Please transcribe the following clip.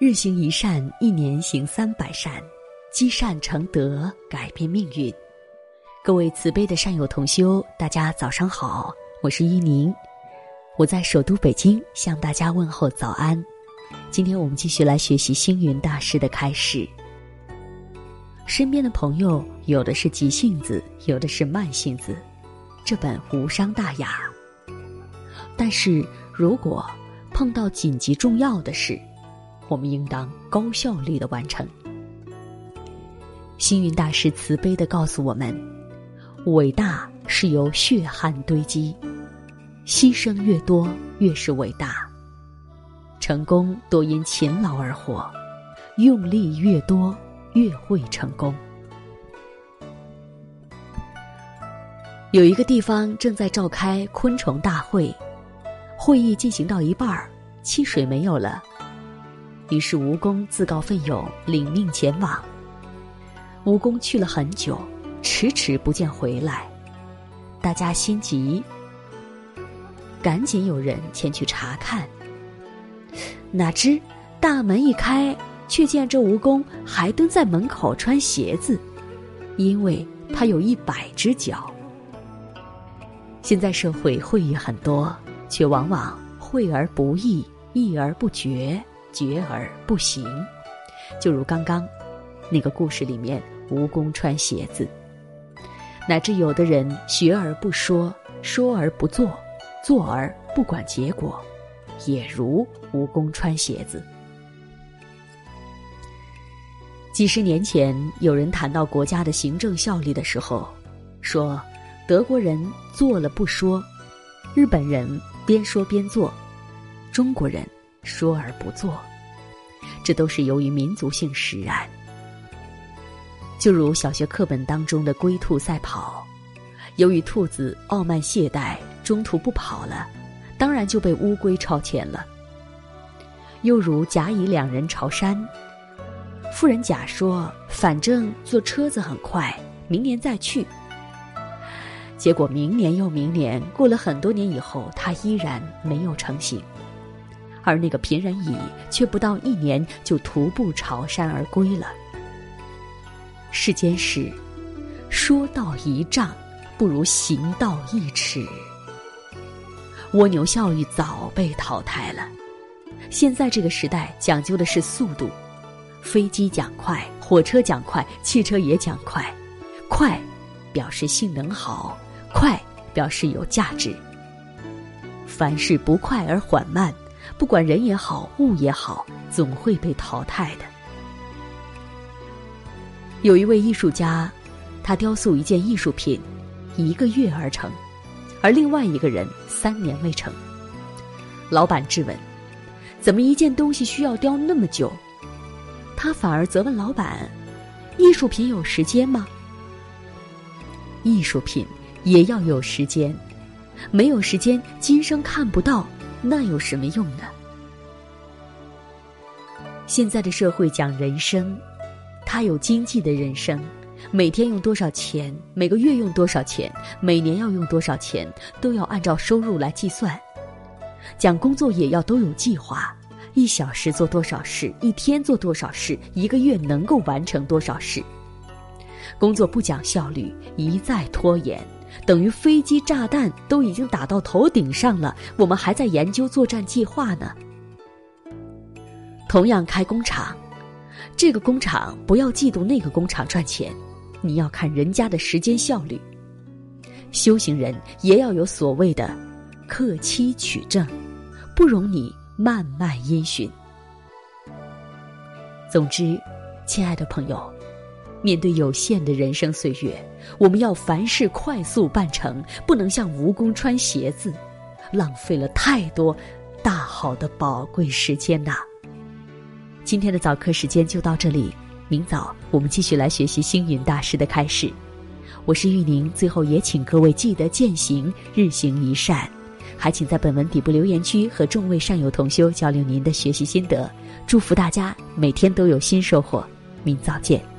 日行一善，一年行三百善，积善成德，改变命运。各位慈悲的善友同修，大家早上好，我是依宁，我在首都北京向大家问候早安。今天我们继续来学习星云大师的开示。身边的朋友有的是急性子，有的是慢性子，这本无伤大雅。但是如果碰到紧急重要的事，我们应当高效率的完成。星云大师慈悲的告诉我们：伟大是由血汗堆积，牺牲越多越是伟大；成功多因勤劳而获，用力越多越会成功。有一个地方正在召开昆虫大会，会议进行到一半儿，汽水没有了。于是蜈蚣自告奋勇领命前往。蜈蚣去了很久，迟迟不见回来，大家心急，赶紧有人前去查看。哪知大门一开，却见这蜈蚣还蹲在门口穿鞋子，因为他有一百只脚。现在社会会议很多，却往往会而不议，议而不决。绝而不行，就如刚刚那个故事里面，蜈蚣穿鞋子，乃至有的人学而不说，说而不做，做而不管结果，也如蜈蚣穿鞋子。几十年前，有人谈到国家的行政效率的时候，说德国人做了不说，日本人边说边做，中国人。说而不做，这都是由于民族性使然。就如小学课本当中的龟兔赛跑，由于兔子傲慢懈怠，中途不跑了，当然就被乌龟超前了。又如甲乙两人朝山，富人甲说：“反正坐车子很快，明年再去。”结果明年又明年，过了很多年以后，他依然没有成型。而那个贫人乙却不到一年就徒步朝山而归了。世间事，说道一丈，不如行道一尺。蜗牛效率早被淘汰了。现在这个时代讲究的是速度，飞机讲快，火车讲快，汽车也讲快。快，表示性能好；快，表示有价值。凡事不快而缓慢。不管人也好，物也好，总会被淘汰的。有一位艺术家，他雕塑一件艺术品，一个月而成，而另外一个人三年未成。老板质问：“怎么一件东西需要雕那么久？”他反而责问老板：“艺术品有时间吗？”艺术品也要有时间，没有时间，今生看不到。那有什么用呢？现在的社会讲人生，他有经济的人生，每天用多少钱，每个月用多少钱，每年要用多少钱，都要按照收入来计算。讲工作也要都有计划，一小时做多少事，一天做多少事，一个月能够完成多少事。工作不讲效率，一再拖延。等于飞机炸弹都已经打到头顶上了，我们还在研究作战计划呢。同样开工厂，这个工厂不要嫉妒那个工厂赚钱，你要看人家的时间效率。修行人也要有所谓的克期取证，不容你慢慢因循。总之，亲爱的朋友。面对有限的人生岁月，我们要凡事快速办成，不能像蜈蚣穿鞋子，浪费了太多大好的宝贵时间呐。今天的早课时间就到这里，明早我们继续来学习星云大师的开始。我是玉宁，最后也请各位记得践行日行一善，还请在本文底部留言区和众位善友同修交流您的学习心得。祝福大家每天都有新收获，明早见。